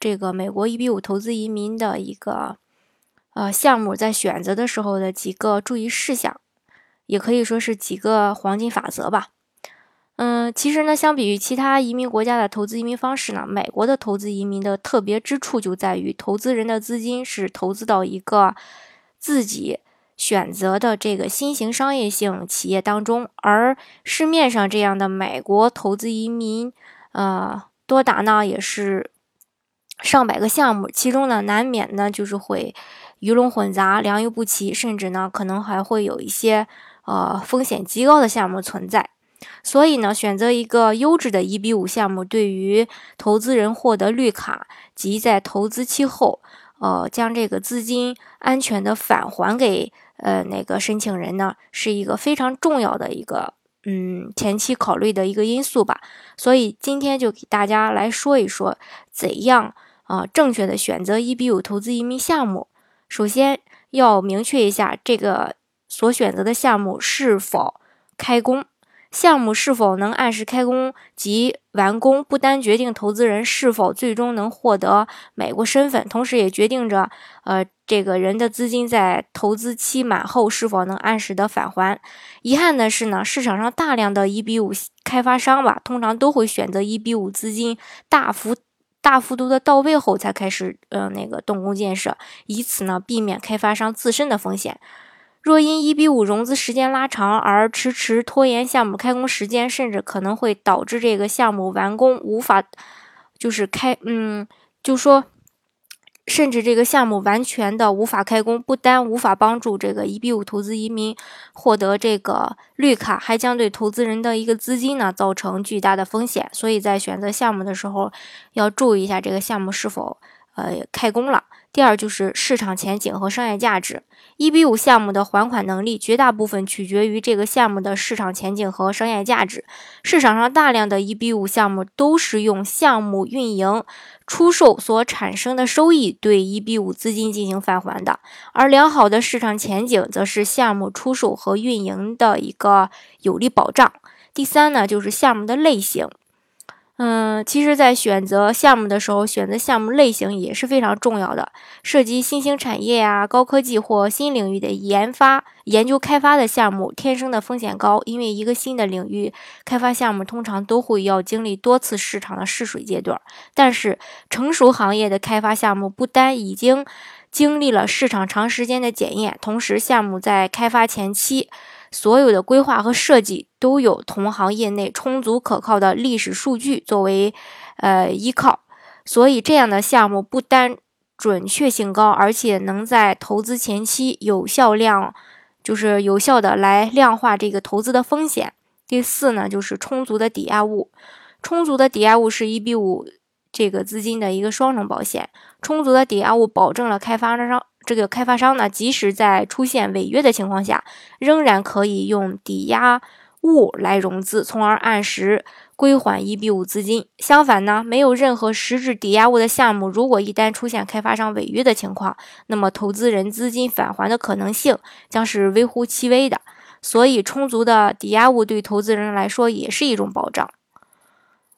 这个美国一比五投资移民的一个呃项目，在选择的时候的几个注意事项，也可以说是几个黄金法则吧。嗯，其实呢，相比于其他移民国家的投资移民方式呢，美国的投资移民的特别之处就在于，投资人的资金是投资到一个自己选择的这个新型商业性企业当中，而市面上这样的美国投资移民，呃，多达呢也是。上百个项目，其中呢难免呢就是会鱼龙混杂、良莠不齐，甚至呢可能还会有一些呃风险极高的项目存在。所以呢，选择一个优质的一比五项目，对于投资人获得绿卡及在投资期后，呃将这个资金安全的返还给呃那个申请人呢，是一个非常重要的一个嗯前期考虑的一个因素吧。所以今天就给大家来说一说怎样。啊，正确的选择 eb 五投资移民项目，首先要明确一下这个所选择的项目是否开工。项目是否能按时开工及完工，不单决定投资人是否最终能获得美国身份，同时也决定着呃这个人的资金在投资期满后是否能按时的返还。遗憾的是呢，市场上大量的 eb 五开发商吧，通常都会选择 eb 五资金大幅。大幅度的到位后才开始，呃，那个动工建设，以此呢避免开发商自身的风险。若因一比五融资时间拉长而迟迟拖延项目开工时间，甚至可能会导致这个项目完工无法，就是开，嗯，就说。甚至这个项目完全的无法开工，不单无法帮助这个一比五投资移民获得这个绿卡，还将对投资人的一个资金呢造成巨大的风险。所以在选择项目的时候，要注意一下这个项目是否呃开工了。第二就是市场前景和商业价值。一比五项目的还款能力绝大部分取决于这个项目的市场前景和商业价值。市场上大量的一比五项目都是用项目运营出售所产生的收益对一比五资金进行返还的，而良好的市场前景则是项目出售和运营的一个有力保障。第三呢，就是项目的类型。嗯，其实，在选择项目的时候，选择项目类型也是非常重要的。涉及新兴产业啊、高科技或新领域的研发、研究开发的项目，天生的风险高，因为一个新的领域开发项目通常都会要经历多次市场的试水阶段。但是，成熟行业的开发项目不单已经经历了市场长时间的检验，同时项目在开发前期。所有的规划和设计都有同行业内充足可靠的历史数据作为呃依靠，所以这样的项目不单准确性高，而且能在投资前期有效量，就是有效的来量化这个投资的风险。第四呢，就是充足的抵押物，充足的抵押物是一比五这个资金的一个双重保险，充足的抵押物保证了开发商。这个开发商呢，即使在出现违约的情况下，仍然可以用抵押物来融资，从而按时归还一比五资金。相反呢，没有任何实质抵押物的项目，如果一旦出现开发商违约的情况，那么投资人资金返还的可能性将是微乎其微的。所以，充足的抵押物对投资人来说也是一种保障。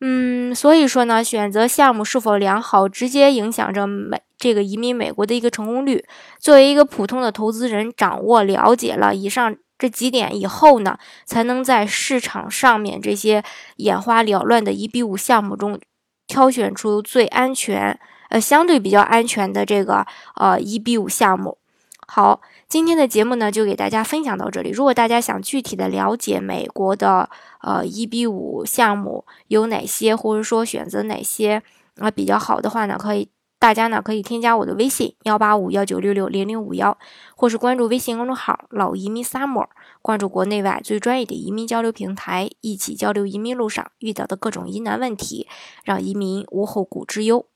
嗯，所以说呢，选择项目是否良好，直接影响着美这个移民美国的一个成功率。作为一个普通的投资人，掌握了解了以上这几点以后呢，才能在市场上面这些眼花缭乱的一比五项目中，挑选出最安全，呃，相对比较安全的这个呃一比五项目。好，今天的节目呢就给大家分享到这里。如果大家想具体的了解美国的呃一比五项目有哪些，或者说选择哪些啊比较好的话呢，可以大家呢可以添加我的微信幺八五幺九六六零零五幺，或是关注微信公众号老移民 summer，关注国内外最专业的移民交流平台，一起交流移民路上遇到的各种疑难问题，让移民无后顾之忧。